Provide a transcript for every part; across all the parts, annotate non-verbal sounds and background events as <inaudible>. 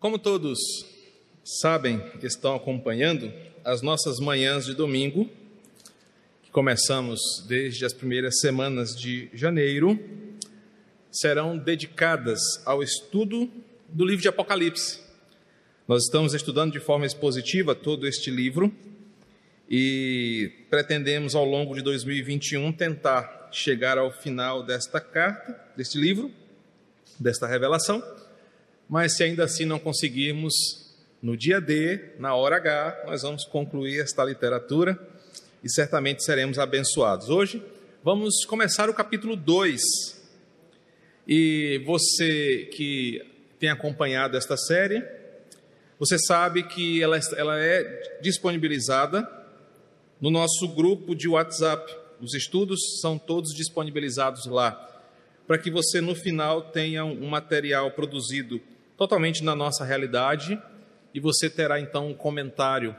Como todos sabem, estão acompanhando as nossas manhãs de domingo, que começamos desde as primeiras semanas de janeiro, serão dedicadas ao estudo do livro de Apocalipse. Nós estamos estudando de forma expositiva todo este livro e pretendemos ao longo de 2021 tentar chegar ao final desta carta, deste livro, desta revelação mas se ainda assim não conseguirmos, no dia D, na hora H, nós vamos concluir esta literatura e certamente seremos abençoados. Hoje vamos começar o capítulo 2. E você que tem acompanhado esta série, você sabe que ela, ela é disponibilizada no nosso grupo de WhatsApp. Os estudos são todos disponibilizados lá, para que você no final tenha um material produzido totalmente na nossa realidade, e você terá então um comentário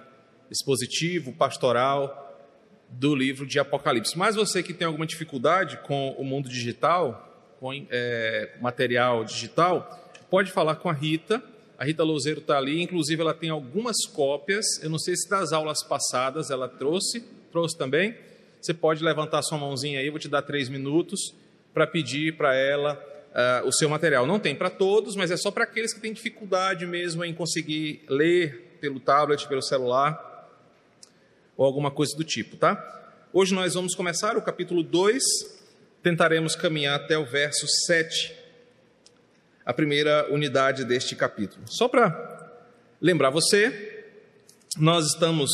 expositivo, pastoral do livro de Apocalipse. Mas você que tem alguma dificuldade com o mundo digital, com é, material digital, pode falar com a Rita. A Rita Louzeiro está ali, inclusive ela tem algumas cópias. Eu não sei se das aulas passadas ela trouxe, trouxe também. Você pode levantar sua mãozinha aí, vou te dar três minutos para pedir para ela uh, o seu material. Não tem para todos, mas é só para aqueles que têm dificuldade mesmo em conseguir ler pelo tablet, pelo celular ou alguma coisa do tipo, tá? Hoje nós vamos começar o capítulo 2, tentaremos caminhar até o verso 7, a primeira unidade deste capítulo. Só para lembrar você, nós estamos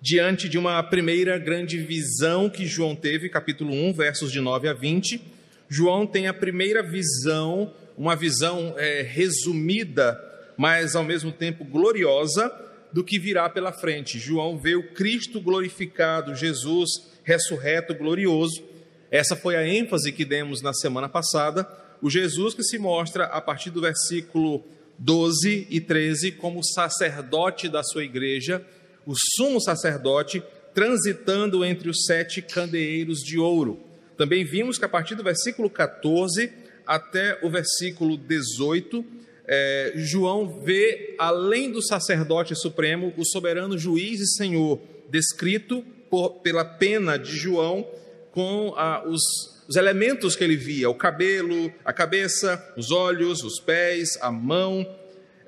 diante de uma primeira grande visão que João teve, capítulo 1, versos de 9 a 20 João tem a primeira visão, uma visão é, resumida, mas ao mesmo tempo gloriosa, do que virá pela frente. João vê o Cristo glorificado, Jesus ressurreto, glorioso. Essa foi a ênfase que demos na semana passada. O Jesus que se mostra a partir do versículo 12 e 13 como sacerdote da sua igreja, o sumo sacerdote transitando entre os sete candeeiros de ouro. Também vimos que a partir do versículo 14 até o versículo 18, é, João vê, além do sacerdote supremo, o soberano juiz e senhor, descrito por, pela pena de João com ah, os, os elementos que ele via: o cabelo, a cabeça, os olhos, os pés, a mão.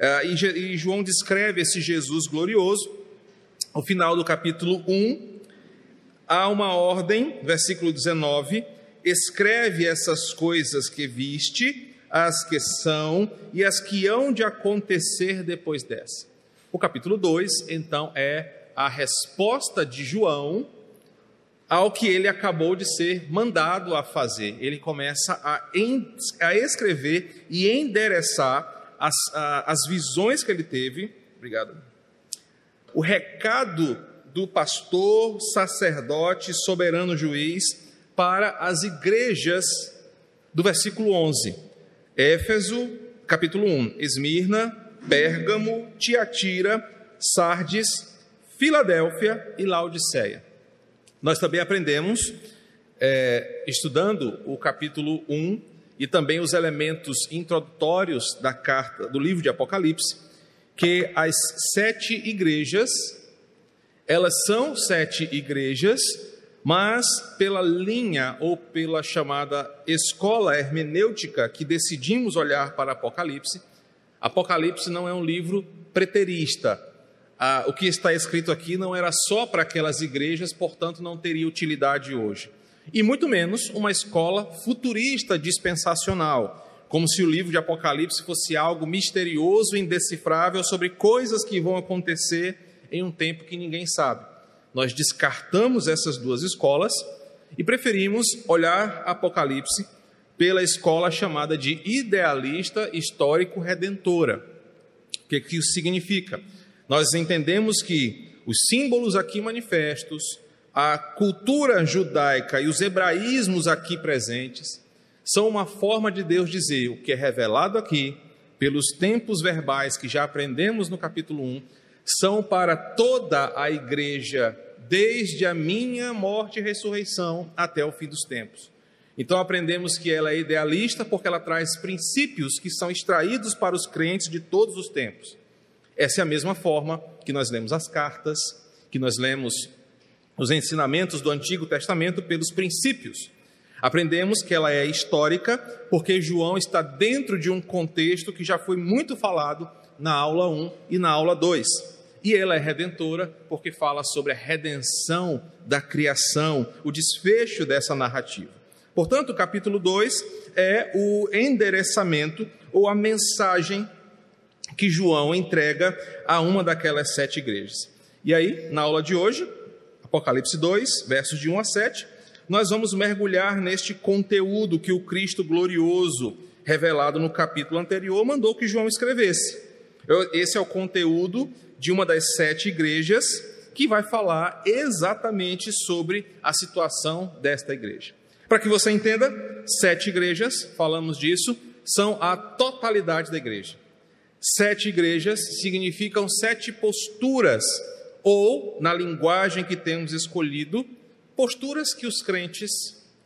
Ah, e, e João descreve esse Jesus glorioso. Ao final do capítulo 1, há uma ordem, versículo 19: escreve essas coisas que viste, as que são e as que hão de acontecer depois dessa. O capítulo 2, então, é a resposta de João ao que ele acabou de ser mandado a fazer. Ele começa a, a escrever e endereçar as, a, as visões que ele teve. Obrigado. O recado do pastor, sacerdote, soberano juiz para as igrejas do versículo 11. Éfeso, capítulo 1, Esmirna, Pérgamo, Tiatira, Sardes, Filadélfia e Laodiceia. Nós também aprendemos, é, estudando o capítulo 1 e também os elementos introdutórios da carta do livro de Apocalipse, que as sete igrejas elas são sete igrejas, mas pela linha ou pela chamada escola hermenêutica que decidimos olhar para Apocalipse, Apocalipse não é um livro preterista. Ah, o que está escrito aqui não era só para aquelas igrejas, portanto não teria utilidade hoje. E muito menos uma escola futurista dispensacional, como se o livro de Apocalipse fosse algo misterioso, indecifrável sobre coisas que vão acontecer em um tempo que ninguém sabe. Nós descartamos essas duas escolas e preferimos olhar Apocalipse pela escola chamada de idealista histórico redentora. O que, que isso significa? Nós entendemos que os símbolos aqui manifestos, a cultura judaica e os hebraísmos aqui presentes são uma forma de Deus dizer o que é revelado aqui, pelos tempos verbais que já aprendemos no capítulo 1, são para toda a igreja, desde a minha morte e ressurreição até o fim dos tempos. Então aprendemos que ela é idealista porque ela traz princípios que são extraídos para os crentes de todos os tempos. Essa é a mesma forma que nós lemos as cartas, que nós lemos os ensinamentos do Antigo Testamento pelos princípios. Aprendemos que ela é histórica porque João está dentro de um contexto que já foi muito falado na aula 1 e na aula 2. E ela é redentora porque fala sobre a redenção da criação, o desfecho dessa narrativa. Portanto, o capítulo 2 é o endereçamento ou a mensagem que João entrega a uma daquelas sete igrejas. E aí, na aula de hoje, Apocalipse 2, versos de 1 a 7, nós vamos mergulhar neste conteúdo que o Cristo glorioso, revelado no capítulo anterior, mandou que João escrevesse. Esse é o conteúdo de uma das sete igrejas que vai falar exatamente sobre a situação desta igreja. Para que você entenda, sete igrejas, falamos disso, são a totalidade da igreja. Sete igrejas significam sete posturas, ou, na linguagem que temos escolhido, posturas que os crentes,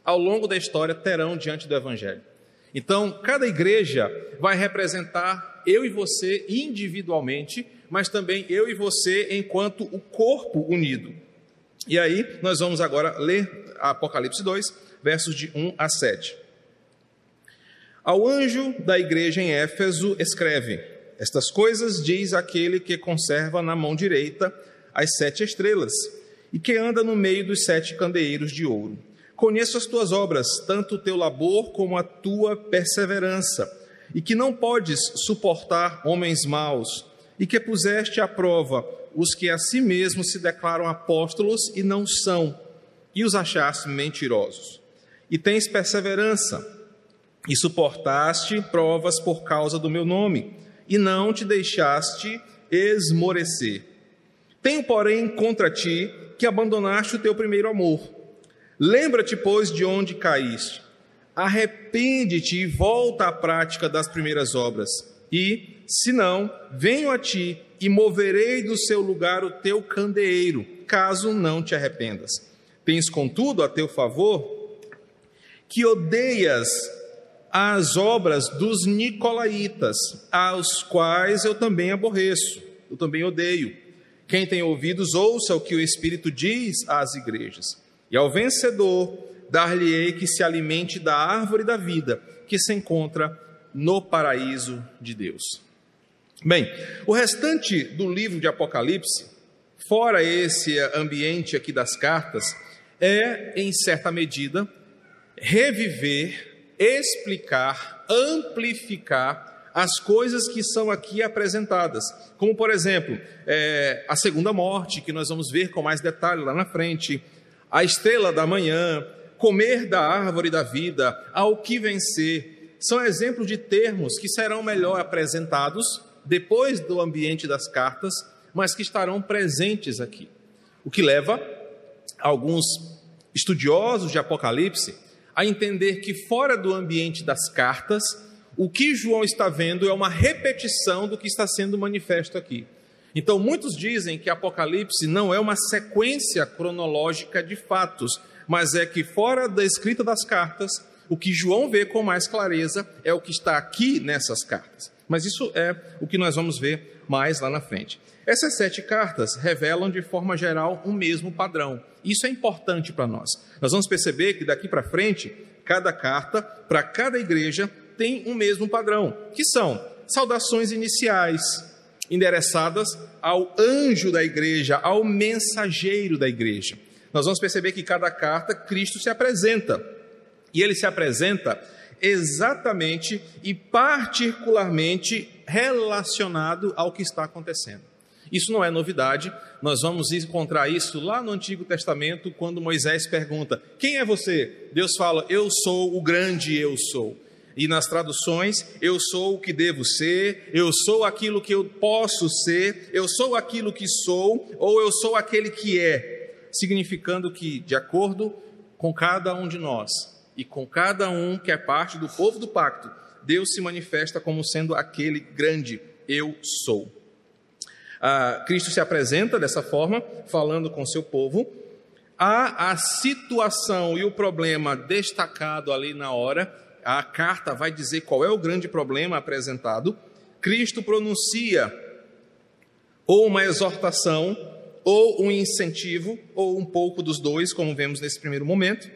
ao longo da história, terão diante do Evangelho. Então, cada igreja vai representar eu e você individualmente, mas também eu e você enquanto o corpo unido. E aí, nós vamos agora ler Apocalipse 2, versos de 1 a 7. Ao anjo da igreja em Éfeso, escreve: Estas coisas diz aquele que conserva na mão direita as sete estrelas e que anda no meio dos sete candeeiros de ouro. Conheço as tuas obras, tanto o teu labor como a tua perseverança, e que não podes suportar homens maus, e que puseste à prova os que a si mesmos se declaram apóstolos e não são, e os achaste mentirosos. E tens perseverança, e suportaste provas por causa do meu nome, e não te deixaste esmorecer. Tenho, porém, contra ti que abandonaste o teu primeiro amor. Lembra-te, pois, de onde caíste. Arrepende-te e volta à prática das primeiras obras. E, se não, venho a ti e moverei do seu lugar o teu candeeiro, caso não te arrependas. Tens, contudo, a teu favor que odeias as obras dos nicolaítas, aos quais eu também aborreço, eu também odeio. Quem tem ouvidos, ouça o que o Espírito diz às igrejas. E ao vencedor, dar-lhe-ei que se alimente da árvore da vida, que se encontra no paraíso de Deus. Bem, o restante do livro de Apocalipse, fora esse ambiente aqui das cartas, é, em certa medida, reviver, explicar, amplificar as coisas que são aqui apresentadas, como por exemplo, é, a segunda morte, que nós vamos ver com mais detalhe lá na frente, a estrela da manhã, comer da árvore da vida, ao que vencer, são exemplos de termos que serão melhor apresentados depois do ambiente das cartas, mas que estarão presentes aqui. O que leva alguns estudiosos de Apocalipse a entender que fora do ambiente das cartas, o que João está vendo é uma repetição do que está sendo manifesto aqui. Então, muitos dizem que Apocalipse não é uma sequência cronológica de fatos, mas é que, fora da escrita das cartas, o que João vê com mais clareza é o que está aqui nessas cartas. Mas isso é o que nós vamos ver mais lá na frente. Essas sete cartas revelam de forma geral um mesmo padrão. Isso é importante para nós. Nós vamos perceber que daqui para frente, cada carta, para cada igreja, tem um mesmo padrão, que são saudações iniciais, endereçadas ao anjo da igreja, ao mensageiro da igreja. Nós vamos perceber que cada carta Cristo se apresenta. E ele se apresenta exatamente e particularmente relacionado ao que está acontecendo. Isso não é novidade, nós vamos encontrar isso lá no Antigo Testamento, quando Moisés pergunta: Quem é você? Deus fala: Eu sou o grande eu sou e nas traduções, eu sou o que devo ser, eu sou aquilo que eu posso ser, eu sou aquilo que sou, ou eu sou aquele que é, significando que, de acordo com cada um de nós e com cada um que é parte do povo do pacto, Deus se manifesta como sendo aquele grande eu sou. Ah, Cristo se apresenta dessa forma, falando com seu povo, há a situação e o problema destacado ali na hora, a carta vai dizer qual é o grande problema apresentado. Cristo pronuncia ou uma exortação, ou um incentivo, ou um pouco dos dois, como vemos nesse primeiro momento.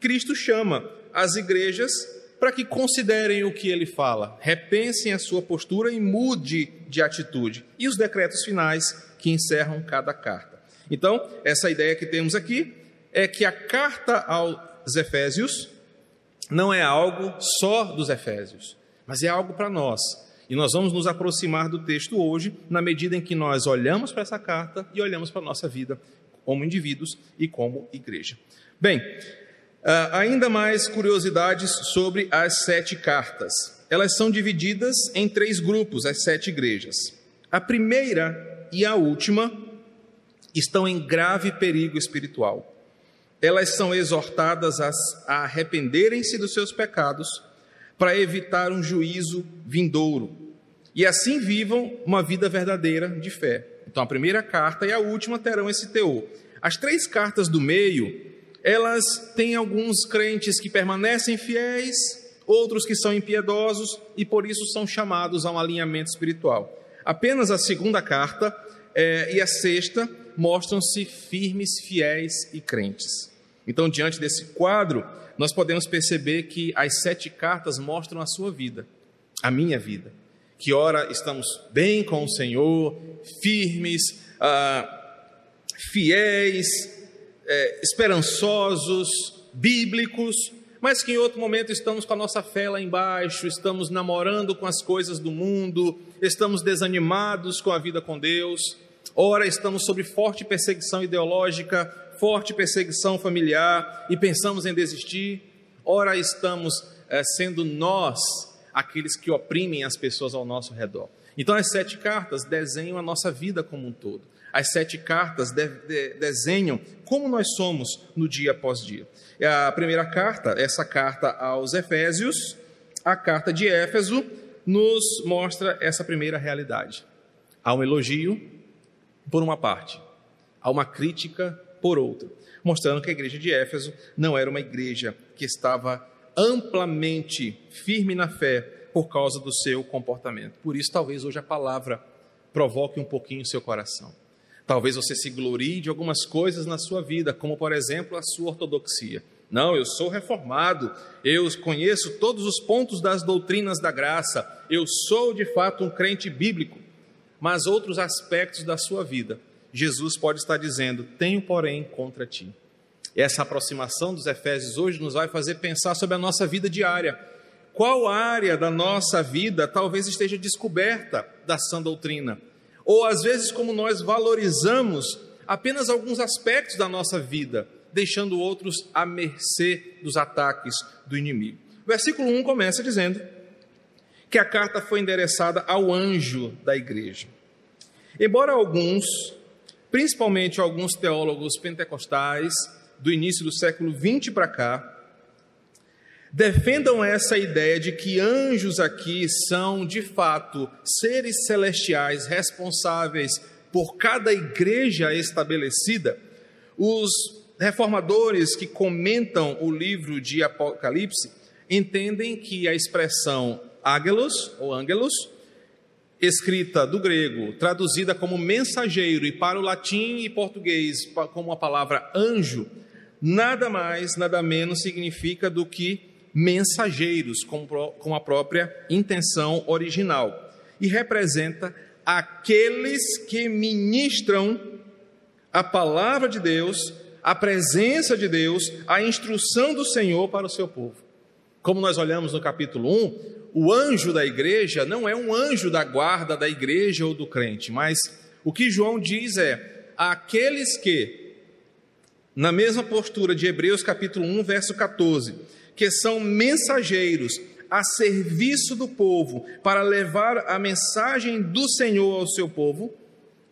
Cristo chama as igrejas para que considerem o que ele fala, repensem a sua postura e mude de atitude. E os decretos finais que encerram cada carta. Então, essa ideia que temos aqui é que a carta aos Efésios não é algo só dos Efésios, mas é algo para nós. E nós vamos nos aproximar do texto hoje, na medida em que nós olhamos para essa carta e olhamos para a nossa vida como indivíduos e como igreja. Bem, ah, ainda mais curiosidades sobre as sete cartas. Elas são divididas em três grupos, as sete igrejas. A primeira e a última estão em grave perigo espiritual. Elas são exortadas a arrependerem-se dos seus pecados para evitar um juízo vindouro e assim vivam uma vida verdadeira de fé. Então, a primeira carta e a última terão esse teor. As três cartas do meio, elas têm alguns crentes que permanecem fiéis, outros que são impiedosos e por isso são chamados a um alinhamento espiritual. Apenas a segunda carta é, e a sexta mostram-se firmes, fiéis e crentes. Então, diante desse quadro, nós podemos perceber que as sete cartas mostram a sua vida, a minha vida. Que ora estamos bem com o Senhor, firmes, ah, fiéis, é, esperançosos, bíblicos, mas que em outro momento estamos com a nossa fé lá embaixo, estamos namorando com as coisas do mundo, estamos desanimados com a vida com Deus. Ora, estamos sob forte perseguição ideológica, forte perseguição familiar e pensamos em desistir. Ora, estamos é, sendo nós aqueles que oprimem as pessoas ao nosso redor. Então, as sete cartas desenham a nossa vida como um todo. As sete cartas de, de, desenham como nós somos no dia após dia. A primeira carta, essa carta aos Efésios, a carta de Éfeso, nos mostra essa primeira realidade. Há um elogio, por uma parte, há uma crítica por outra, mostrando que a igreja de Éfeso não era uma igreja que estava amplamente firme na fé por causa do seu comportamento. Por isso, talvez hoje a palavra provoque um pouquinho o seu coração. Talvez você se glorie de algumas coisas na sua vida, como por exemplo a sua ortodoxia. Não, eu sou reformado, eu conheço todos os pontos das doutrinas da graça, eu sou de fato um crente bíblico mas outros aspectos da sua vida, Jesus pode estar dizendo: Tenho, porém, contra ti. Essa aproximação dos Efésios hoje nos vai fazer pensar sobre a nossa vida diária. Qual área da nossa vida talvez esteja descoberta da sã doutrina? Ou às vezes, como nós valorizamos apenas alguns aspectos da nossa vida, deixando outros à mercê dos ataques do inimigo. Versículo 1 começa dizendo: que a carta foi endereçada ao anjo da igreja. Embora alguns, principalmente alguns teólogos pentecostais do início do século 20 para cá, defendam essa ideia de que anjos aqui são, de fato, seres celestiais responsáveis por cada igreja estabelecida, os reformadores que comentam o livro de Apocalipse entendem que a expressão Ágelos, ou ângelos, escrita do grego, traduzida como mensageiro, e para o latim e português como a palavra anjo, nada mais, nada menos significa do que mensageiros, com a própria intenção original, e representa aqueles que ministram a palavra de Deus, a presença de Deus, a instrução do Senhor para o seu povo. Como nós olhamos no capítulo 1, o anjo da igreja não é um anjo da guarda da igreja ou do crente, mas o que João diz é: aqueles que, na mesma postura de Hebreus capítulo 1, verso 14, que são mensageiros a serviço do povo para levar a mensagem do Senhor ao seu povo,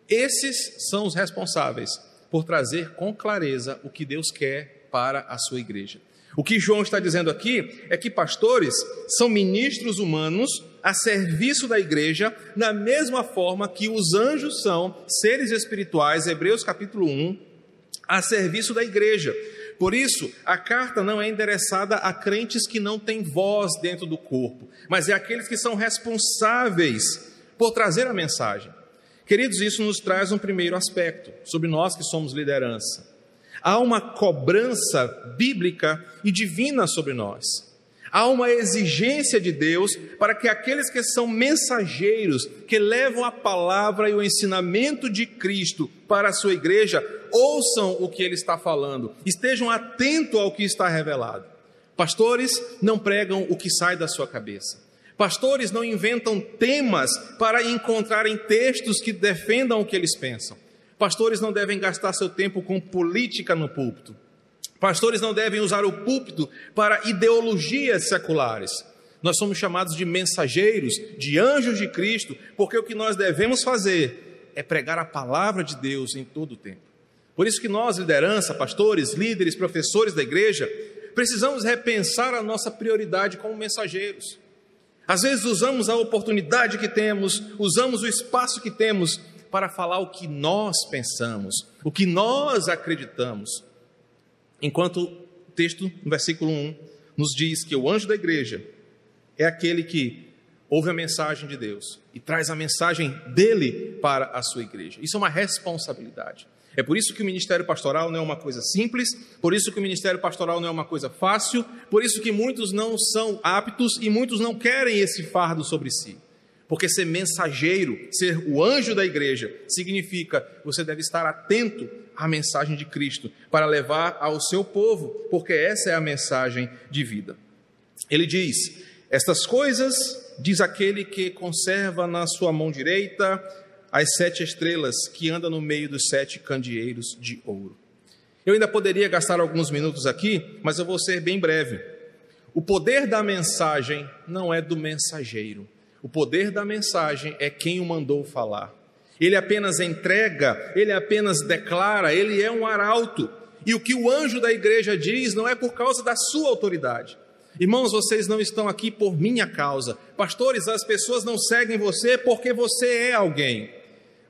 esses são os responsáveis por trazer com clareza o que Deus quer para a sua igreja. O que João está dizendo aqui é que pastores são ministros humanos a serviço da igreja, na mesma forma que os anjos são seres espirituais, Hebreus capítulo 1, a serviço da igreja. Por isso, a carta não é endereçada a crentes que não têm voz dentro do corpo, mas é aqueles que são responsáveis por trazer a mensagem. Queridos, isso nos traz um primeiro aspecto sobre nós que somos liderança. Há uma cobrança bíblica e divina sobre nós. Há uma exigência de Deus para que aqueles que são mensageiros, que levam a palavra e o ensinamento de Cristo para a sua igreja, ouçam o que ele está falando, estejam atentos ao que está revelado. Pastores não pregam o que sai da sua cabeça. Pastores não inventam temas para encontrarem textos que defendam o que eles pensam. Pastores não devem gastar seu tempo com política no púlpito. Pastores não devem usar o púlpito para ideologias seculares. Nós somos chamados de mensageiros, de anjos de Cristo, porque o que nós devemos fazer é pregar a palavra de Deus em todo o tempo. Por isso que nós, liderança, pastores, líderes, professores da igreja, precisamos repensar a nossa prioridade como mensageiros. Às vezes usamos a oportunidade que temos, usamos o espaço que temos para falar o que nós pensamos, o que nós acreditamos. Enquanto o texto, no versículo 1, nos diz que o anjo da igreja é aquele que ouve a mensagem de Deus e traz a mensagem dele para a sua igreja. Isso é uma responsabilidade. É por isso que o ministério pastoral não é uma coisa simples, por isso que o ministério pastoral não é uma coisa fácil, por isso que muitos não são aptos e muitos não querem esse fardo sobre si. Porque ser mensageiro, ser o anjo da igreja, significa você deve estar atento à mensagem de Cristo para levar ao seu povo, porque essa é a mensagem de vida. Ele diz: Estas coisas, diz aquele que conserva na sua mão direita as sete estrelas que anda no meio dos sete candeeiros de ouro. Eu ainda poderia gastar alguns minutos aqui, mas eu vou ser bem breve. O poder da mensagem não é do mensageiro o poder da mensagem é quem o mandou falar. Ele apenas entrega, ele apenas declara, ele é um arauto. E o que o anjo da igreja diz não é por causa da sua autoridade. Irmãos, vocês não estão aqui por minha causa. Pastores, as pessoas não seguem você porque você é alguém.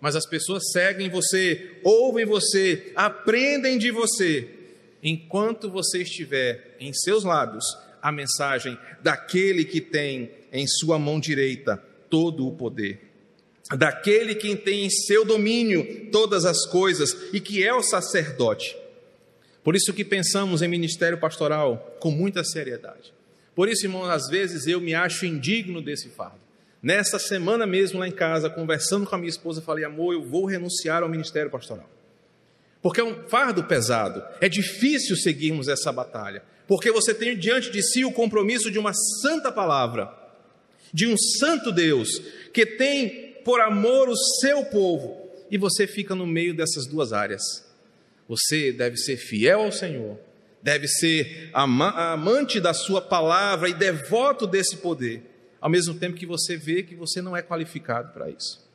Mas as pessoas seguem você, ouvem você, aprendem de você, enquanto você estiver em seus lábios a mensagem daquele que tem em sua mão direita todo o poder, daquele que tem em seu domínio todas as coisas e que é o sacerdote. Por isso que pensamos em ministério pastoral com muita seriedade. Por isso, irmão, às vezes eu me acho indigno desse fardo. Nessa semana mesmo lá em casa, conversando com a minha esposa, falei: "Amor, eu vou renunciar ao ministério pastoral". Porque é um fardo pesado. É difícil seguirmos essa batalha, porque você tem diante de si o compromisso de uma santa palavra de um santo Deus que tem por amor o seu povo, e você fica no meio dessas duas áreas. Você deve ser fiel ao Senhor, deve ser amante da sua palavra e devoto desse poder, ao mesmo tempo que você vê que você não é qualificado para isso.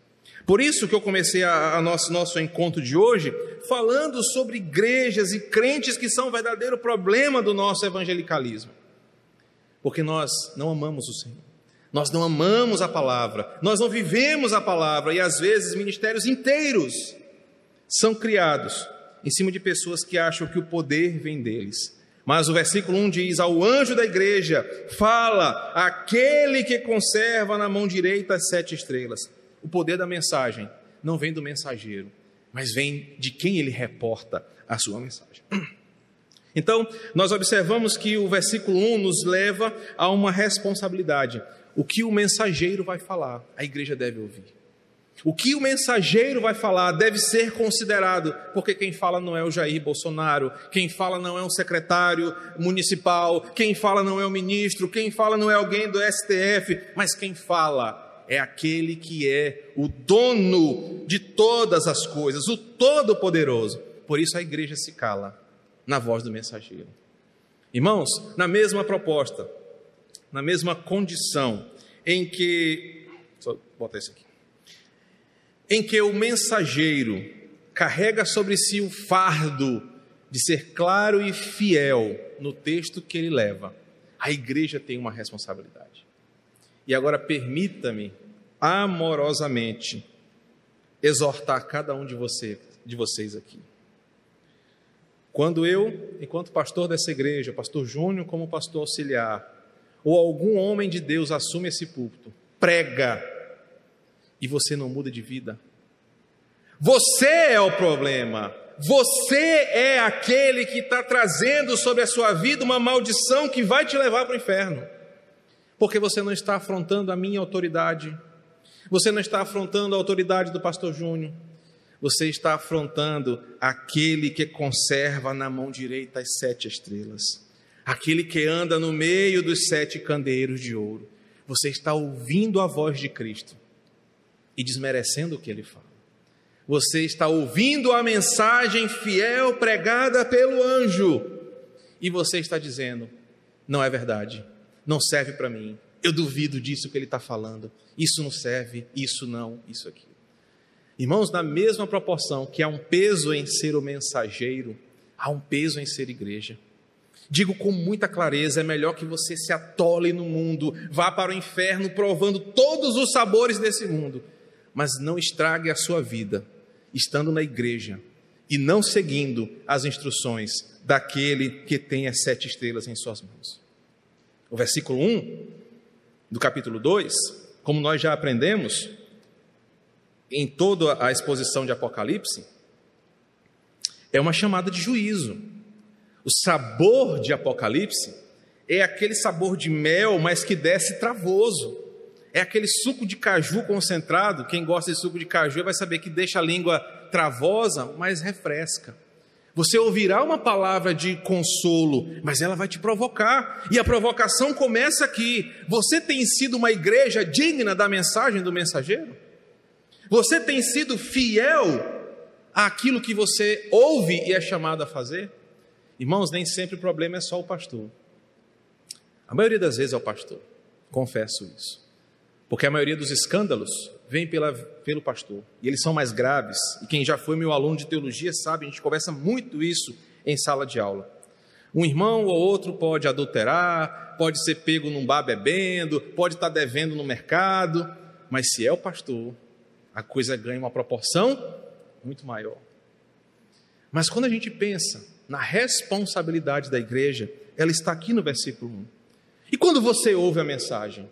Por isso que eu comecei a, a nosso, nosso encontro de hoje falando sobre igrejas e crentes que são o verdadeiro problema do nosso evangelicalismo. Porque nós não amamos o Senhor. Nós não amamos a palavra, nós não vivemos a palavra e às vezes ministérios inteiros são criados em cima de pessoas que acham que o poder vem deles. Mas o versículo 1 diz: Ao anjo da igreja, fala aquele que conserva na mão direita as sete estrelas. O poder da mensagem não vem do mensageiro, mas vem de quem ele reporta a sua mensagem. Então, nós observamos que o versículo 1 nos leva a uma responsabilidade o que o mensageiro vai falar, a igreja deve ouvir. O que o mensageiro vai falar deve ser considerado, porque quem fala não é o Jair Bolsonaro, quem fala não é um secretário municipal, quem fala não é o ministro, quem fala não é alguém do STF, mas quem fala é aquele que é o dono de todas as coisas, o Todo-Poderoso. Por isso a igreja se cala na voz do mensageiro. Irmãos, na mesma proposta, na mesma condição em que. Só botar isso aqui. Em que o mensageiro carrega sobre si o fardo de ser claro e fiel no texto que ele leva. A igreja tem uma responsabilidade. E agora permita-me amorosamente exortar cada um de, você, de vocês aqui. Quando eu, enquanto pastor dessa igreja, pastor Júnior como pastor auxiliar, ou algum homem de Deus assume esse púlpito, prega, e você não muda de vida, você é o problema. Você é aquele que está trazendo sobre a sua vida uma maldição que vai te levar para o inferno. Porque você não está afrontando a minha autoridade, você não está afrontando a autoridade do pastor Júnior, você está afrontando aquele que conserva na mão direita as sete estrelas, aquele que anda no meio dos sete candeeiros de ouro. Você está ouvindo a voz de Cristo e desmerecendo o que ele fala. Você está ouvindo a mensagem fiel pregada pelo anjo e você está dizendo: não é verdade, não serve para mim, eu duvido disso que ele está falando, isso não serve, isso não, isso aqui. Irmãos, na mesma proporção que há um peso em ser o mensageiro, há um peso em ser igreja. Digo com muita clareza: é melhor que você se atole no mundo, vá para o inferno provando todos os sabores desse mundo, mas não estrague a sua vida estando na igreja e não seguindo as instruções daquele que tem as sete estrelas em suas mãos. O versículo 1 do capítulo 2, como nós já aprendemos em toda a exposição de Apocalipse, é uma chamada de juízo. O sabor de Apocalipse é aquele sabor de mel, mas que desce travoso. É aquele suco de caju concentrado. Quem gosta de suco de caju vai saber que deixa a língua travosa, mas refresca. Você ouvirá uma palavra de consolo, mas ela vai te provocar. E a provocação começa aqui. Você tem sido uma igreja digna da mensagem do mensageiro? Você tem sido fiel àquilo que você ouve e é chamado a fazer? Irmãos, nem sempre o problema é só o pastor. A maioria das vezes é o pastor. Confesso isso. Porque a maioria dos escândalos vem pela, pelo pastor. E eles são mais graves. E quem já foi meu aluno de teologia sabe, a gente conversa muito isso em sala de aula. Um irmão ou outro pode adulterar, pode ser pego num bar bebendo, pode estar devendo no mercado, mas se é o pastor, a coisa ganha uma proporção muito maior. Mas quando a gente pensa na responsabilidade da igreja, ela está aqui no versículo 1. E quando você ouve a mensagem,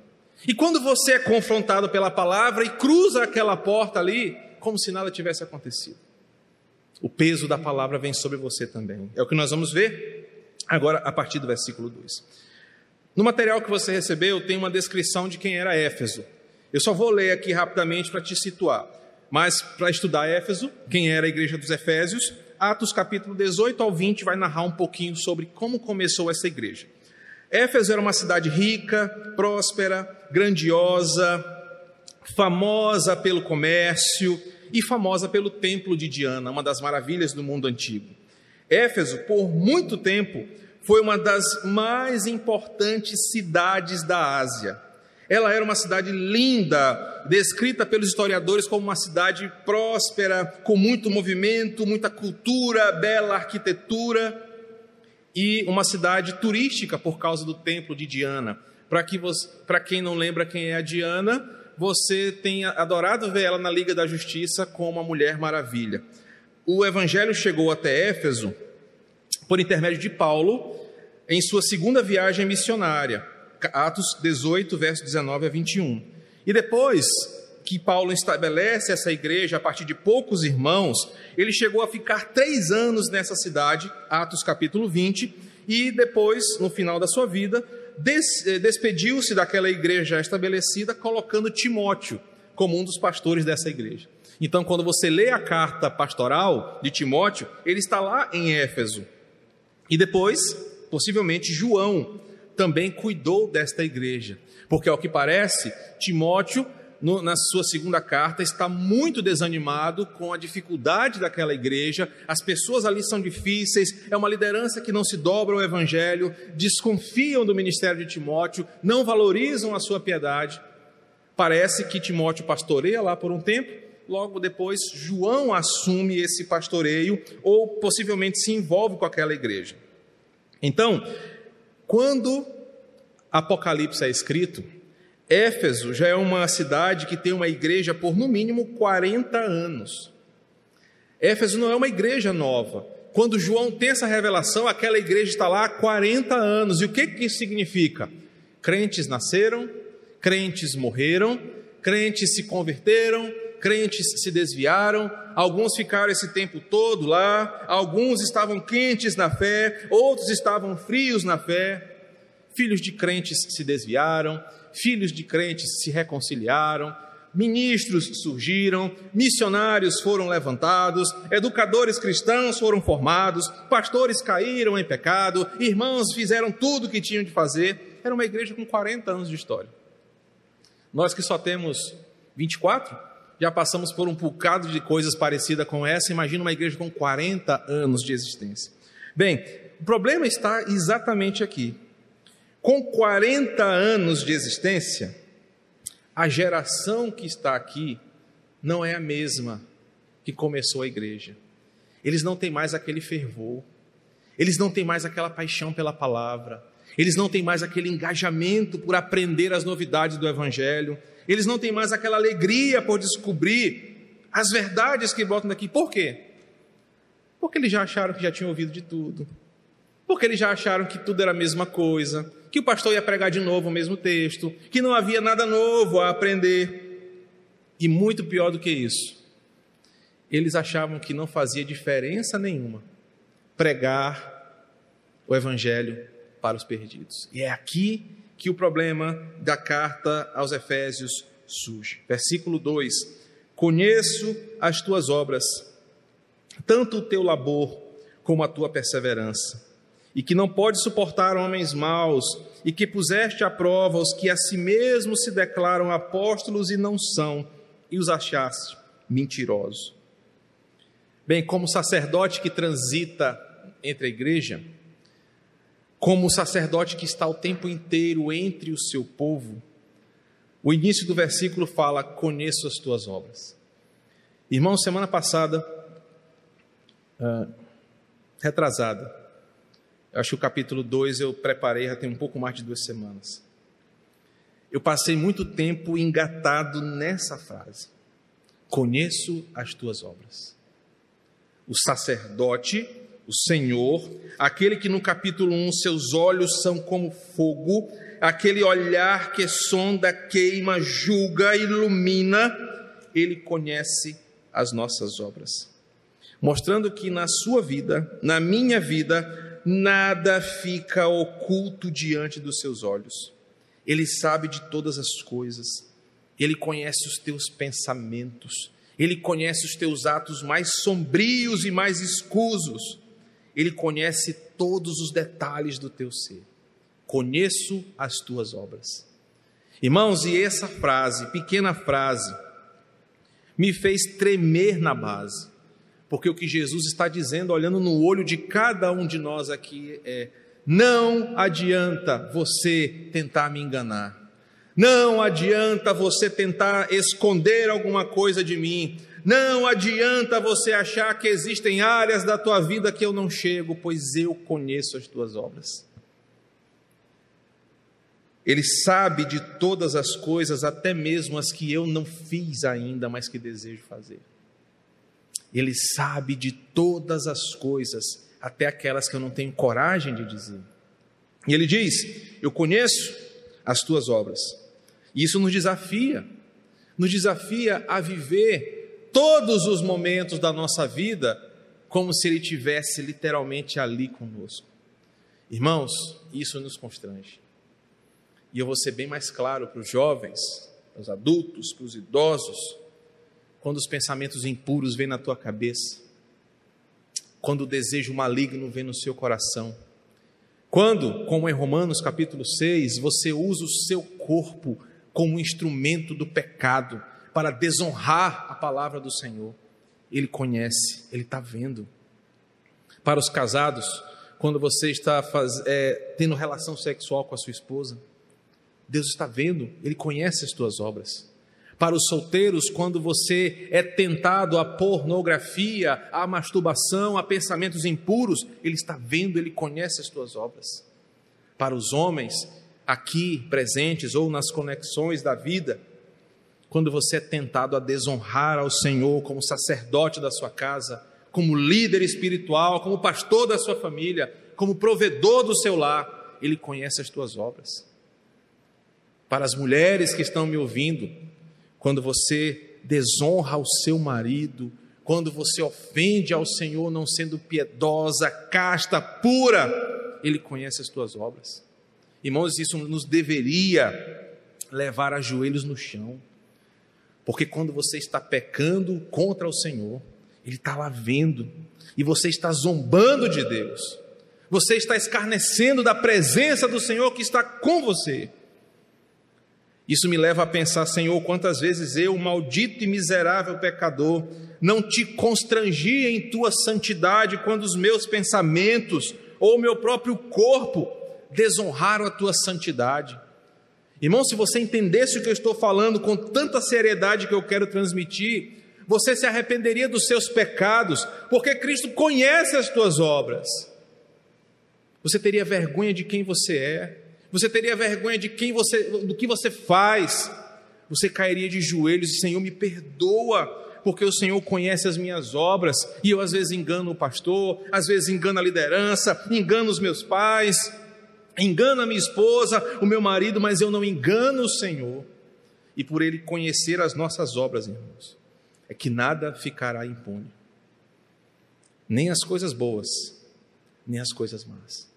e quando você é confrontado pela palavra e cruza aquela porta ali, como se nada tivesse acontecido, o peso da palavra vem sobre você também. É o que nós vamos ver agora a partir do versículo 2. No material que você recebeu, tem uma descrição de quem era Éfeso. Eu só vou ler aqui rapidamente para te situar. Mas para estudar Éfeso, quem era a igreja dos Efésios, Atos capítulo 18 ao 20 vai narrar um pouquinho sobre como começou essa igreja. Éfeso era uma cidade rica, próspera, grandiosa, famosa pelo comércio e famosa pelo templo de Diana, uma das maravilhas do mundo antigo. Éfeso, por muito tempo, foi uma das mais importantes cidades da Ásia. Ela era uma cidade linda, descrita pelos historiadores como uma cidade próspera, com muito movimento, muita cultura, bela arquitetura e uma cidade turística por causa do templo de Diana. Para que quem não lembra quem é a Diana, você tenha adorado ver ela na Liga da Justiça como a Mulher Maravilha. O evangelho chegou até Éfeso por intermédio de Paulo em sua segunda viagem missionária, Atos 18, verso 19 a 21. E depois que Paulo estabelece essa igreja a partir de poucos irmãos, ele chegou a ficar três anos nessa cidade, Atos capítulo 20, e depois, no final da sua vida, des, eh, despediu-se daquela igreja estabelecida, colocando Timóteo como um dos pastores dessa igreja. Então, quando você lê a carta pastoral de Timóteo, ele está lá em Éfeso. E depois, possivelmente, João também cuidou desta igreja, porque, ao que parece, Timóteo no, na sua segunda carta, está muito desanimado com a dificuldade daquela igreja. As pessoas ali são difíceis, é uma liderança que não se dobra ao evangelho, desconfiam do ministério de Timóteo, não valorizam a sua piedade. Parece que Timóteo pastoreia lá por um tempo, logo depois João assume esse pastoreio ou possivelmente se envolve com aquela igreja. Então, quando Apocalipse é escrito, Éfeso já é uma cidade que tem uma igreja por no mínimo 40 anos. Éfeso não é uma igreja nova. quando João tem essa revelação, aquela igreja está lá há 40 anos. E o que, que isso significa? Crentes nasceram, crentes morreram, crentes se converteram, crentes se desviaram, alguns ficaram esse tempo todo lá, alguns estavam quentes na fé, outros estavam frios na fé. Filhos de crentes se desviaram, filhos de crentes se reconciliaram, ministros surgiram, missionários foram levantados, educadores cristãos foram formados, pastores caíram em pecado, irmãos fizeram tudo o que tinham de fazer. Era uma igreja com 40 anos de história. Nós que só temos 24, já passamos por um bocado de coisas parecidas com essa. Imagina uma igreja com 40 anos de existência. Bem, o problema está exatamente aqui. Com 40 anos de existência, a geração que está aqui não é a mesma que começou a igreja. Eles não têm mais aquele fervor, eles não têm mais aquela paixão pela palavra, eles não têm mais aquele engajamento por aprender as novidades do Evangelho, eles não têm mais aquela alegria por descobrir as verdades que botam daqui. Por quê? Porque eles já acharam que já tinham ouvido de tudo. Porque eles já acharam que tudo era a mesma coisa, que o pastor ia pregar de novo o mesmo texto, que não havia nada novo a aprender. E muito pior do que isso, eles achavam que não fazia diferença nenhuma pregar o evangelho para os perdidos. E é aqui que o problema da carta aos Efésios surge. Versículo 2: Conheço as tuas obras, tanto o teu labor como a tua perseverança, e que não podes suportar homens maus, e que puseste à prova os que a si mesmos se declaram apóstolos e não são, e os achaste mentirosos. Bem, como sacerdote que transita entre a igreja, como o sacerdote que está o tempo inteiro entre o seu povo, o início do versículo fala: Conheço as tuas obras. Irmão, semana passada, uh, retrasada, eu acho que o capítulo 2 eu preparei já tem um pouco mais de duas semanas. Eu passei muito tempo engatado nessa frase: Conheço as tuas obras. O sacerdote o Senhor, aquele que no capítulo 1 seus olhos são como fogo, aquele olhar que sonda, queima, julga, ilumina, ele conhece as nossas obras. Mostrando que na sua vida, na minha vida, nada fica oculto diante dos seus olhos. Ele sabe de todas as coisas, ele conhece os teus pensamentos, ele conhece os teus atos mais sombrios e mais escusos. Ele conhece todos os detalhes do teu ser. Conheço as tuas obras. Irmãos, e essa frase, pequena frase, me fez tremer na base, porque o que Jesus está dizendo, olhando no olho de cada um de nós aqui, é: não adianta você tentar me enganar, não adianta você tentar esconder alguma coisa de mim, não adianta você achar que existem áreas da tua vida que eu não chego, pois eu conheço as tuas obras. Ele sabe de todas as coisas, até mesmo as que eu não fiz ainda, mas que desejo fazer. Ele sabe de todas as coisas, até aquelas que eu não tenho coragem de dizer. E ele diz: Eu conheço as tuas obras. E isso nos desafia, nos desafia a viver todos os momentos da nossa vida como se Ele tivesse literalmente ali conosco. Irmãos, isso nos constrange. E eu vou ser bem mais claro para os jovens, para os adultos, para os idosos, quando os pensamentos impuros vêm na tua cabeça, quando o desejo maligno vem no seu coração, quando, como em Romanos capítulo 6, você usa o seu corpo como instrumento do pecado, para desonrar a palavra do Senhor. Ele conhece, ele está vendo. Para os casados, quando você está faz, é, tendo relação sexual com a sua esposa, Deus está vendo, Ele conhece as tuas obras. Para os solteiros, quando você é tentado a pornografia, a masturbação, a pensamentos impuros, Ele está vendo, Ele conhece as tuas obras. Para os homens, aqui presentes ou nas conexões da vida, quando você é tentado a desonrar ao Senhor como sacerdote da sua casa, como líder espiritual, como pastor da sua família, como provedor do seu lar, Ele conhece as tuas obras. Para as mulheres que estão me ouvindo, quando você desonra o seu marido, quando você ofende ao Senhor não sendo piedosa, casta, pura, Ele conhece as tuas obras. Irmãos, isso nos deveria levar a joelhos no chão, porque quando você está pecando contra o Senhor, Ele está lá vendo, e você está zombando de Deus, você está escarnecendo da presença do Senhor que está com você. Isso me leva a pensar, Senhor, quantas vezes eu, maldito e miserável pecador, não te constrangi em tua santidade quando os meus pensamentos ou meu próprio corpo desonraram a tua santidade. Irmão, se você entendesse o que eu estou falando com tanta seriedade que eu quero transmitir, você se arrependeria dos seus pecados, porque Cristo conhece as tuas obras. Você teria vergonha de quem você é, você teria vergonha de quem você, do que você faz. Você cairia de joelhos e Senhor me perdoa, porque o Senhor conhece as minhas obras e eu às vezes engano o pastor, às vezes engano a liderança, engano os meus pais, engano a minha esposa, o meu marido, mas eu não engano o Senhor. E por ele conhecer as nossas obras, irmãos, é que nada ficará impune. Nem as coisas boas, nem as coisas más.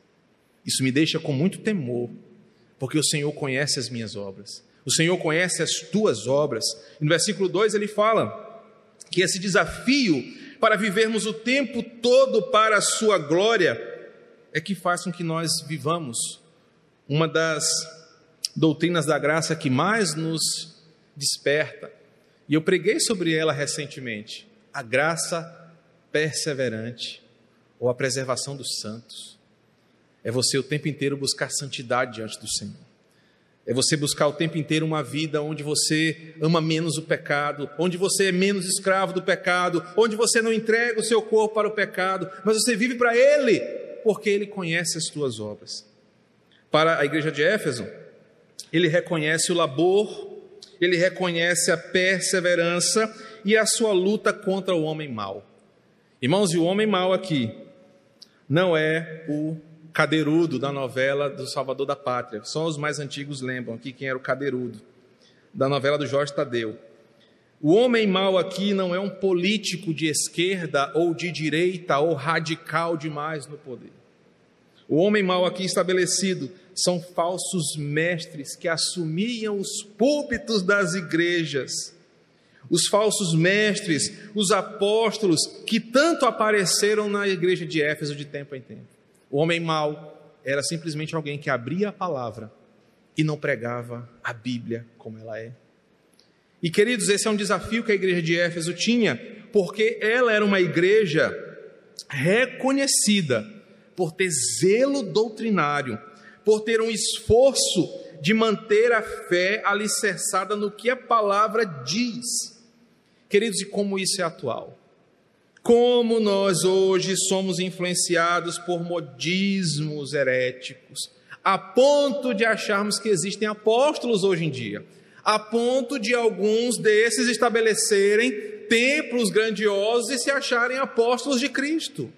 Isso me deixa com muito temor, porque o Senhor conhece as minhas obras. O Senhor conhece as tuas obras. E no versículo 2 ele fala que esse desafio para vivermos o tempo todo para a sua glória é que faz com que nós vivamos uma das doutrinas da graça que mais nos desperta. E eu preguei sobre ela recentemente, a graça perseverante ou a preservação dos santos é você o tempo inteiro buscar santidade diante do Senhor. É você buscar o tempo inteiro uma vida onde você ama menos o pecado, onde você é menos escravo do pecado, onde você não entrega o seu corpo para o pecado, mas você vive para Ele, porque Ele conhece as tuas obras. Para a igreja de Éfeso, ele reconhece o labor, ele reconhece a perseverança e a sua luta contra o homem mau. Irmãos, e o homem mau aqui não é o Cadeirudo da novela do Salvador da Pátria. Só os mais antigos lembram aqui quem era o Cadeirudo, da novela do Jorge Tadeu. O homem mau aqui não é um político de esquerda ou de direita ou radical demais no poder. O homem mau aqui estabelecido são falsos mestres que assumiam os púlpitos das igrejas. Os falsos mestres, os apóstolos que tanto apareceram na igreja de Éfeso de tempo em tempo. O homem mau era simplesmente alguém que abria a palavra e não pregava a Bíblia como ela é. E queridos, esse é um desafio que a igreja de Éfeso tinha, porque ela era uma igreja reconhecida por ter zelo doutrinário, por ter um esforço de manter a fé alicerçada no que a palavra diz. Queridos, e como isso é atual? Como nós hoje somos influenciados por modismos heréticos, a ponto de acharmos que existem apóstolos hoje em dia, a ponto de alguns desses estabelecerem templos grandiosos e se acharem apóstolos de Cristo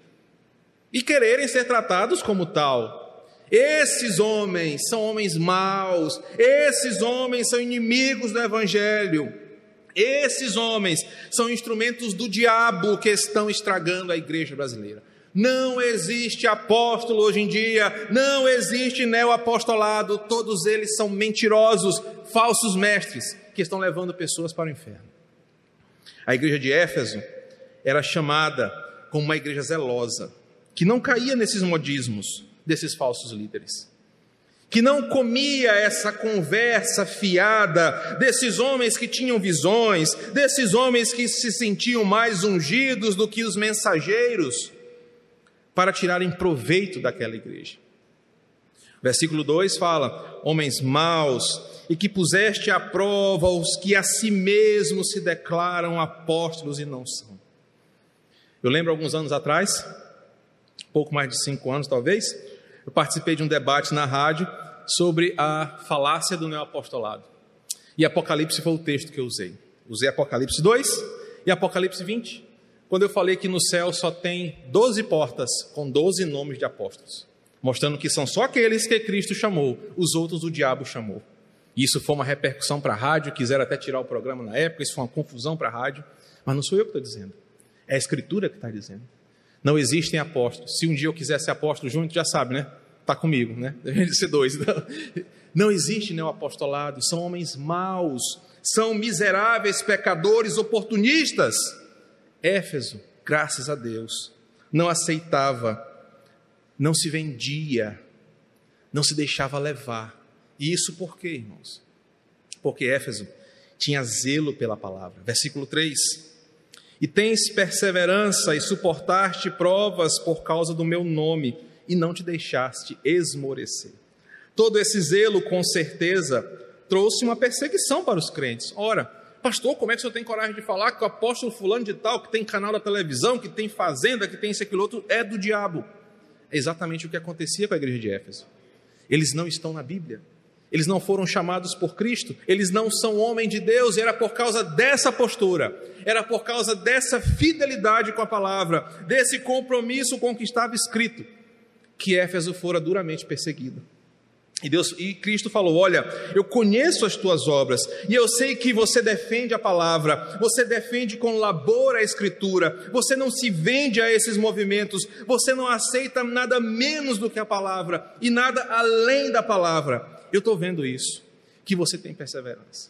e quererem ser tratados como tal. Esses homens são homens maus, esses homens são inimigos do Evangelho. Esses homens são instrumentos do diabo que estão estragando a igreja brasileira. Não existe apóstolo hoje em dia, não existe neoapostolado, todos eles são mentirosos, falsos mestres que estão levando pessoas para o inferno. A igreja de Éfeso era chamada como uma igreja zelosa, que não caía nesses modismos desses falsos líderes que não comia essa conversa fiada desses homens que tinham visões, desses homens que se sentiam mais ungidos do que os mensageiros, para tirarem proveito daquela igreja. Versículo 2 fala: Homens maus, e que puseste à prova os que a si mesmos se declaram apóstolos e não são. Eu lembro alguns anos atrás, pouco mais de cinco anos talvez, eu participei de um debate na rádio sobre a falácia do neoapostolado. E Apocalipse foi o texto que eu usei. Usei Apocalipse 2 e Apocalipse 20 quando eu falei que no céu só tem 12 portas com 12 nomes de apóstolos, mostrando que são só aqueles que Cristo chamou, os outros o diabo chamou. Isso foi uma repercussão para a rádio, quiseram até tirar o programa na época, isso foi uma confusão para a rádio, mas não sou eu que estou dizendo, é a Escritura que está dizendo. Não existem apóstolos. Se um dia eu quiser ser apóstolo junto, já sabe, né? Está comigo, né? <laughs> Deve ser dois. Não, não existe o apostolado, são homens maus, são miseráveis pecadores oportunistas. Éfeso, graças a Deus, não aceitava, não se vendia, não se deixava levar. E isso por quê, irmãos? Porque Éfeso tinha zelo pela palavra. Versículo 3: E tens perseverança e suportaste provas por causa do meu nome, e não te deixaste esmorecer. Todo esse zelo, com certeza, trouxe uma perseguição para os crentes. Ora, pastor, como é que o senhor tem coragem de falar que o apóstolo fulano de tal, que tem canal da televisão, que tem fazenda, que tem esse aquilo outro, é do diabo? É exatamente o que acontecia com a igreja de Éfeso. Eles não estão na Bíblia. Eles não foram chamados por Cristo, eles não são homem de Deus, e era por causa dessa postura, era por causa dessa fidelidade com a palavra, desse compromisso com o que estava escrito, que Éfeso fora duramente perseguido. E Deus e Cristo falou: "Olha, eu conheço as tuas obras e eu sei que você defende a palavra, você defende com labor a escritura, você não se vende a esses movimentos, você não aceita nada menos do que a palavra e nada além da palavra. Eu estou vendo isso, que você tem perseverança.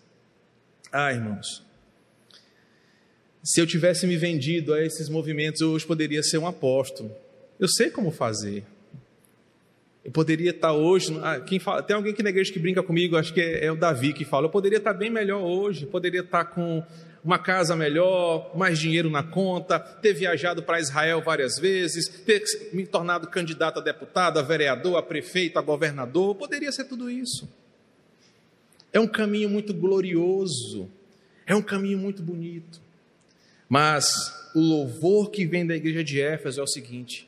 Ah, irmãos, se eu tivesse me vendido a esses movimentos, eu hoje poderia ser um apóstolo. Eu sei como fazer. Eu poderia estar hoje. Ah, quem fala, tem alguém aqui na igreja que brinca comigo, acho que é, é, o Davi que fala. Eu poderia estar bem melhor hoje, poderia estar com uma casa melhor, mais dinheiro na conta, ter viajado para Israel várias vezes, ter me tornado candidato a deputado, a vereador, a prefeito, a governador. Poderia ser tudo isso. É um caminho muito glorioso, é um caminho muito bonito. Mas o louvor que vem da igreja de Éfeso é o seguinte: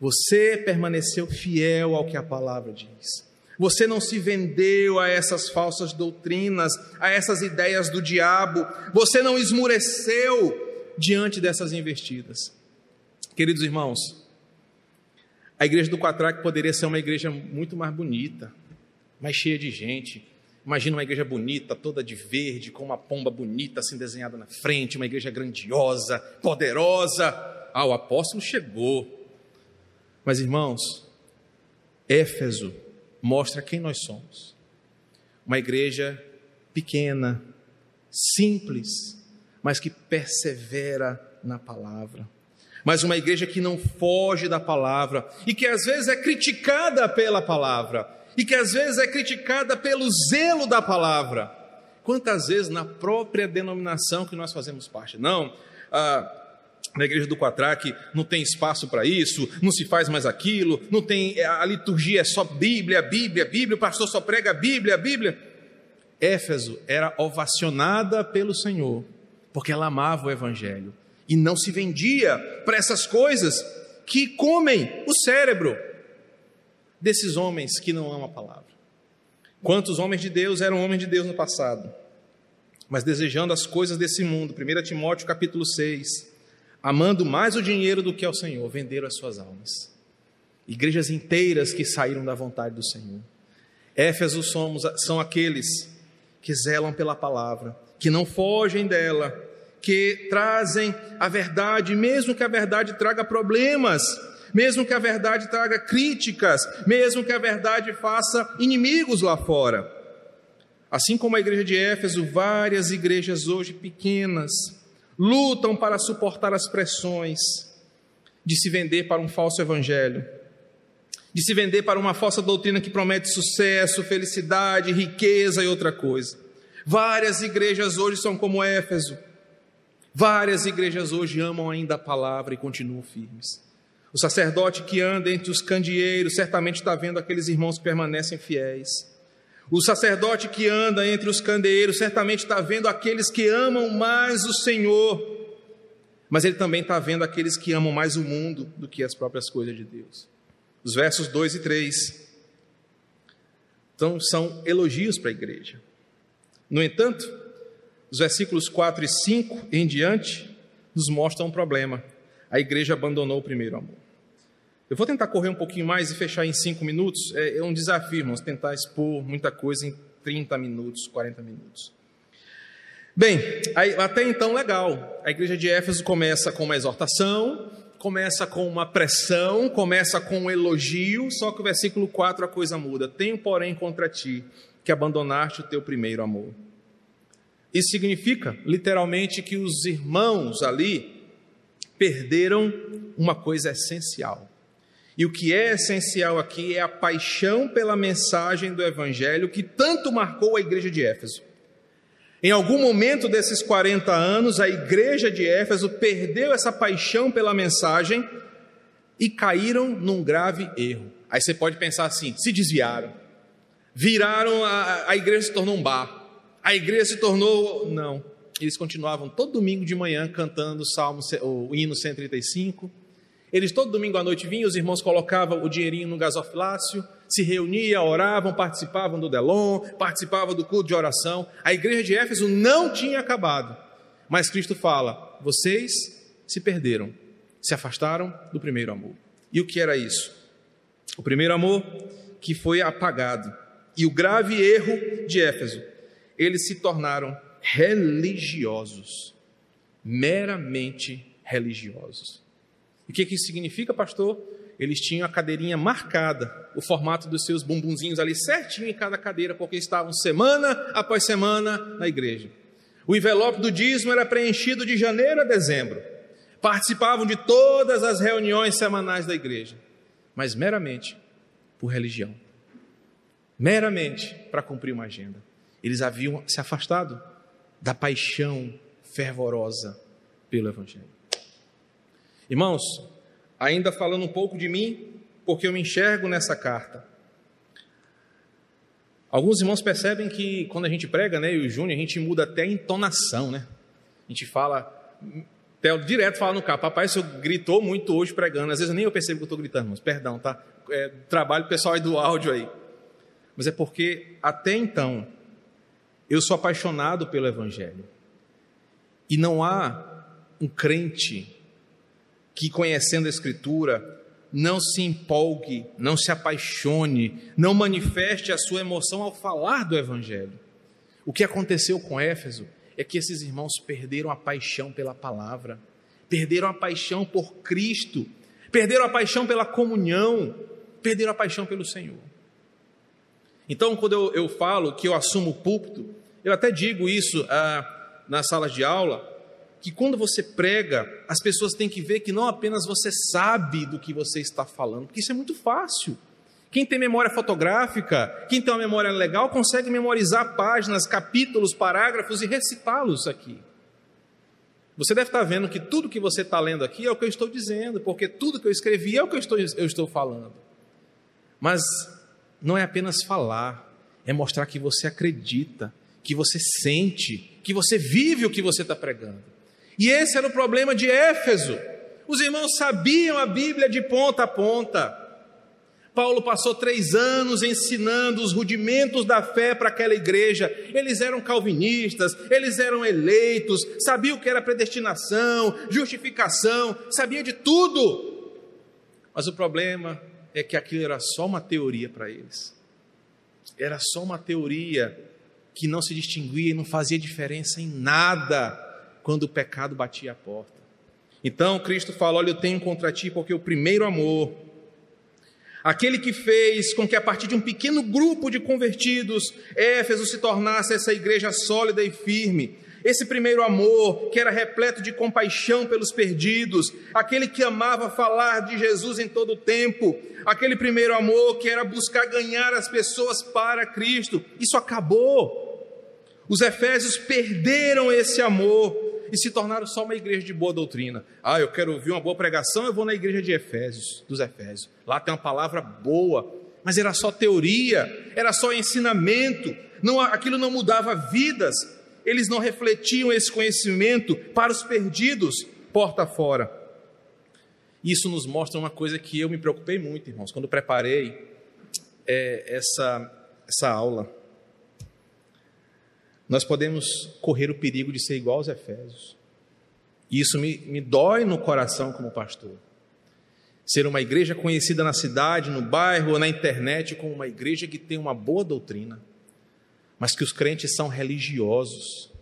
você permaneceu fiel ao que a palavra diz. Você não se vendeu a essas falsas doutrinas, a essas ideias do diabo. Você não esmureceu diante dessas investidas. Queridos irmãos, a igreja do Quatraque poderia ser uma igreja muito mais bonita, mais cheia de gente. Imagina uma igreja bonita, toda de verde, com uma pomba bonita assim desenhada na frente, uma igreja grandiosa, poderosa. Ah, o apóstolo chegou. Mas, irmãos, Éfeso mostra quem nós somos. Uma igreja pequena, simples, mas que persevera na palavra. Mas uma igreja que não foge da palavra e que às vezes é criticada pela palavra e que às vezes é criticada pelo zelo da palavra. Quantas vezes na própria denominação que nós fazemos parte? Não, ah, na igreja do Quatraque não tem espaço para isso, não se faz mais aquilo, não tem a liturgia é só Bíblia, Bíblia, Bíblia, o pastor só prega Bíblia, Bíblia. Éfeso era ovacionada pelo Senhor, porque ela amava o evangelho e não se vendia para essas coisas que comem o cérebro desses homens que não amam a palavra. Quantos homens de Deus eram homens de Deus no passado, mas desejando as coisas desse mundo. 1 Timóteo capítulo 6 amando mais o dinheiro do que ao Senhor, venderam as suas almas. Igrejas inteiras que saíram da vontade do Senhor. Éfesos somos, são aqueles que zelam pela palavra, que não fogem dela, que trazem a verdade, mesmo que a verdade traga problemas, mesmo que a verdade traga críticas, mesmo que a verdade faça inimigos lá fora. Assim como a igreja de Éfeso, várias igrejas hoje pequenas, lutam para suportar as pressões de se vender para um falso evangelho, de se vender para uma falsa doutrina que promete sucesso, felicidade, riqueza e outra coisa. Várias igrejas hoje são como Éfeso. Várias igrejas hoje amam ainda a palavra e continuam firmes. O sacerdote que anda entre os candeeiros certamente está vendo aqueles irmãos que permanecem fiéis. O sacerdote que anda entre os candeeiros certamente está vendo aqueles que amam mais o Senhor, mas ele também está vendo aqueles que amam mais o mundo do que as próprias coisas de Deus. Os versos 2 e 3 então, são elogios para a igreja. No entanto, os versículos 4 e 5 em diante nos mostra um problema. A igreja abandonou o primeiro amor. Eu vou tentar correr um pouquinho mais e fechar em cinco minutos. É, é um desafio, irmãos, tentar expor muita coisa em 30 minutos, 40 minutos. Bem, aí, até então legal. A igreja de Éfeso começa com uma exortação, começa com uma pressão, começa com um elogio, só que o versículo 4 a coisa muda. Tenho, porém, contra ti que abandonaste o teu primeiro amor. Isso significa, literalmente, que os irmãos ali perderam uma coisa essencial. E o que é essencial aqui é a paixão pela mensagem do Evangelho que tanto marcou a igreja de Éfeso. Em algum momento desses 40 anos, a igreja de Éfeso perdeu essa paixão pela mensagem e caíram num grave erro. Aí você pode pensar assim: se desviaram, viraram, a, a igreja se tornou um bar, a igreja se tornou. Não, eles continuavam todo domingo de manhã cantando o, salmo, o hino 135 eles todo domingo à noite vinham, os irmãos colocavam o dinheirinho no gasofilácio, se reuniam, oravam, participavam do Delon, participavam do culto de oração. A igreja de Éfeso não tinha acabado. Mas Cristo fala: vocês se perderam, se afastaram do primeiro amor. E o que era isso? O primeiro amor que foi apagado. E o grave erro de Éfeso, eles se tornaram religiosos, meramente religiosos. O que, que isso significa, pastor? Eles tinham a cadeirinha marcada, o formato dos seus bumbunzinhos ali certinho em cada cadeira, porque estavam semana após semana na igreja. O envelope do dízimo era preenchido de janeiro a dezembro. Participavam de todas as reuniões semanais da igreja, mas meramente por religião, meramente para cumprir uma agenda. Eles haviam se afastado da paixão fervorosa pelo Evangelho. Irmãos, ainda falando um pouco de mim, porque eu me enxergo nessa carta. Alguns irmãos percebem que quando a gente prega, né, e o Júnior, a gente muda até a entonação, né? A gente fala, até direto fala no carro, papai, o senhor gritou muito hoje pregando. Às vezes nem eu percebo que eu estou gritando, mas perdão, tá? É, trabalho pessoal aí do áudio aí. Mas é porque até então eu sou apaixonado pelo Evangelho. E não há um crente que, conhecendo a Escritura, não se empolgue, não se apaixone, não manifeste a sua emoção ao falar do Evangelho. O que aconteceu com Éfeso é que esses irmãos perderam a paixão pela palavra, perderam a paixão por Cristo, perderam a paixão pela comunhão, perderam a paixão pelo Senhor. Então, quando eu, eu falo que eu assumo o púlpito, eu até digo isso ah, nas salas de aula, que quando você prega, as pessoas têm que ver que não apenas você sabe do que você está falando, porque isso é muito fácil. Quem tem memória fotográfica, quem tem uma memória legal, consegue memorizar páginas, capítulos, parágrafos e recitá-los aqui. Você deve estar vendo que tudo que você está lendo aqui é o que eu estou dizendo, porque tudo que eu escrevi é o que eu estou, eu estou falando. Mas não é apenas falar, é mostrar que você acredita, que você sente, que você vive o que você está pregando. E esse era o problema de Éfeso. Os irmãos sabiam a Bíblia de ponta a ponta. Paulo passou três anos ensinando os rudimentos da fé para aquela igreja. Eles eram calvinistas, eles eram eleitos, sabiam o que era predestinação, justificação, sabiam de tudo. Mas o problema é que aquilo era só uma teoria para eles. Era só uma teoria que não se distinguia e não fazia diferença em nada quando o pecado batia a porta. Então Cristo fala: Olha, eu tenho contra ti porque o primeiro amor, aquele que fez com que a partir de um pequeno grupo de convertidos, Éfeso se tornasse essa igreja sólida e firme. Esse primeiro amor, que era repleto de compaixão pelos perdidos, aquele que amava falar de Jesus em todo o tempo, aquele primeiro amor que era buscar ganhar as pessoas para Cristo, isso acabou. Os efésios perderam esse amor e se tornaram só uma igreja de boa doutrina. Ah, eu quero ouvir uma boa pregação, eu vou na igreja de Efésios, dos Efésios. Lá tem uma palavra boa, mas era só teoria, era só ensinamento, não, aquilo não mudava vidas. Eles não refletiam esse conhecimento para os perdidos, porta fora. Isso nos mostra uma coisa que eu me preocupei muito, irmãos, quando preparei é, essa, essa aula nós podemos correr o perigo de ser igual aos Efésios. E isso me, me dói no coração como pastor. Ser uma igreja conhecida na cidade, no bairro na internet como uma igreja que tem uma boa doutrina, mas que os crentes são religiosos,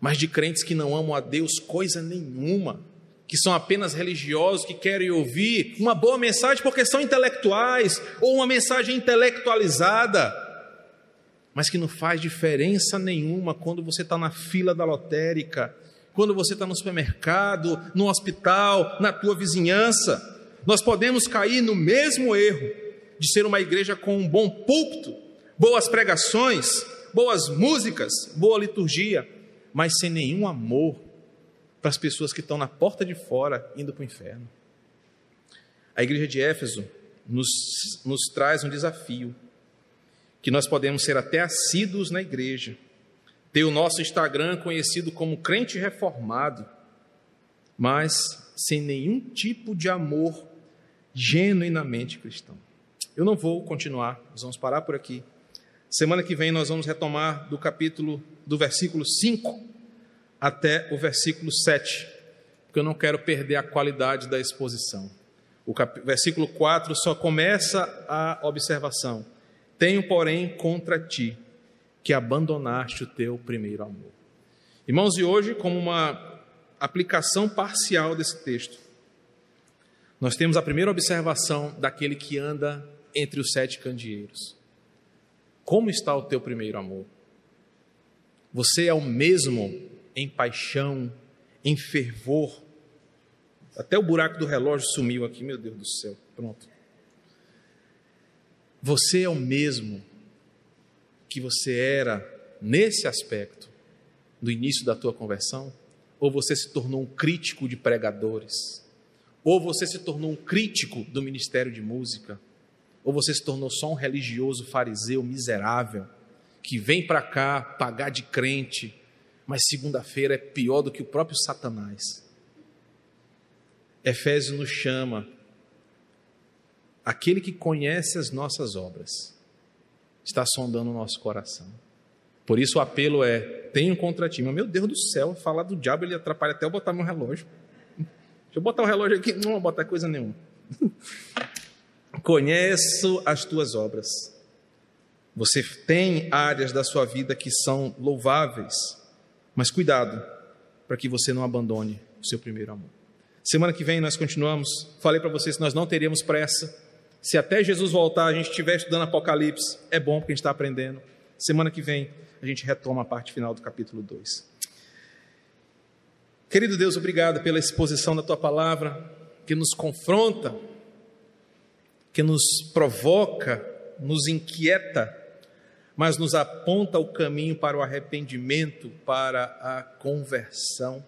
mas de crentes que não amam a Deus coisa nenhuma, que são apenas religiosos, que querem ouvir uma boa mensagem porque são intelectuais, ou uma mensagem intelectualizada, mas que não faz diferença nenhuma quando você está na fila da lotérica quando você está no supermercado, no hospital, na tua vizinhança. Nós podemos cair no mesmo erro de ser uma igreja com um bom púlpito, boas pregações, boas músicas, boa liturgia, mas sem nenhum amor para as pessoas que estão na porta de fora indo para o inferno. A igreja de Éfeso nos, nos traz um desafio, que nós podemos ser até assíduos na igreja, ter o nosso Instagram conhecido como crente reformado, mas sem nenhum tipo de amor genuinamente cristão. Eu não vou continuar, nós vamos parar por aqui. Semana que vem nós vamos retomar do capítulo, do versículo 5 até o versículo 7, porque eu não quero perder a qualidade da exposição. O cap... versículo 4 só começa a observação: Tenho, porém, contra ti que abandonaste o teu primeiro amor. Irmãos, e hoje, como uma aplicação parcial desse texto, nós temos a primeira observação daquele que anda entre os sete candeeiros. Como está o teu primeiro amor? Você é o mesmo em paixão, em fervor. Até o buraco do relógio sumiu aqui, meu Deus do céu. Pronto. Você é o mesmo que você era nesse aspecto do início da tua conversão? Ou você se tornou um crítico de pregadores? Ou você se tornou um crítico do ministério de música? Ou você se tornou só um religioso fariseu miserável que vem para cá pagar de crente, mas segunda-feira é pior do que o próprio Satanás? Efésios nos chama aquele que conhece as nossas obras está sondando o nosso coração. Por isso o apelo é: tenho contra ti. Meu Deus do céu, falar do diabo ele atrapalha até eu botar meu relógio. <laughs> Deixa eu botar o relógio aqui, não vou botar coisa nenhuma. <laughs> Conheço as tuas obras. Você tem áreas da sua vida que são louváveis, mas cuidado para que você não abandone o seu primeiro amor. Semana que vem nós continuamos. Falei para vocês que nós não teríamos pressa se até Jesus voltar a gente estiver estudando Apocalipse, é bom porque a gente está aprendendo. Semana que vem a gente retoma a parte final do capítulo 2. Querido Deus, obrigado pela exposição da tua palavra, que nos confronta, que nos provoca, nos inquieta, mas nos aponta o caminho para o arrependimento, para a conversão,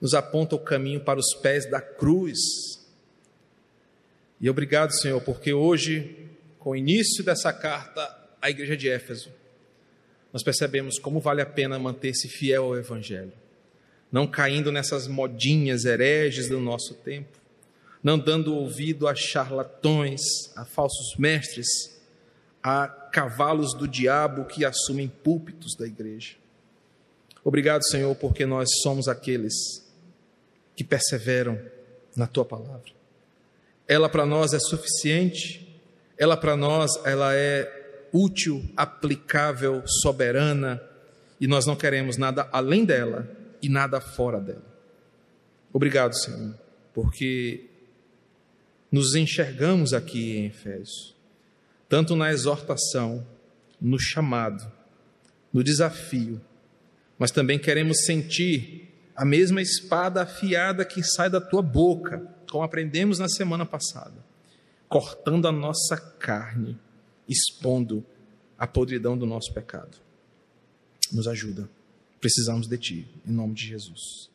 nos aponta o caminho para os pés da cruz, e obrigado, Senhor, porque hoje, com o início dessa carta à igreja de Éfeso, nós percebemos como vale a pena manter-se fiel ao Evangelho, não caindo nessas modinhas hereges do nosso tempo, não dando ouvido a charlatões, a falsos mestres, a cavalos do diabo que assumem púlpitos da igreja. Obrigado, Senhor, porque nós somos aqueles que perseveram na tua palavra ela para nós é suficiente, ela para nós ela é útil, aplicável, soberana, e nós não queremos nada além dela e nada fora dela. Obrigado, Senhor, porque nos enxergamos aqui em Efésios, tanto na exortação, no chamado, no desafio, mas também queremos sentir a mesma espada afiada que sai da tua boca como aprendemos na semana passada, cortando a nossa carne, expondo a podridão do nosso pecado. Nos ajuda. Precisamos de Ti, em nome de Jesus.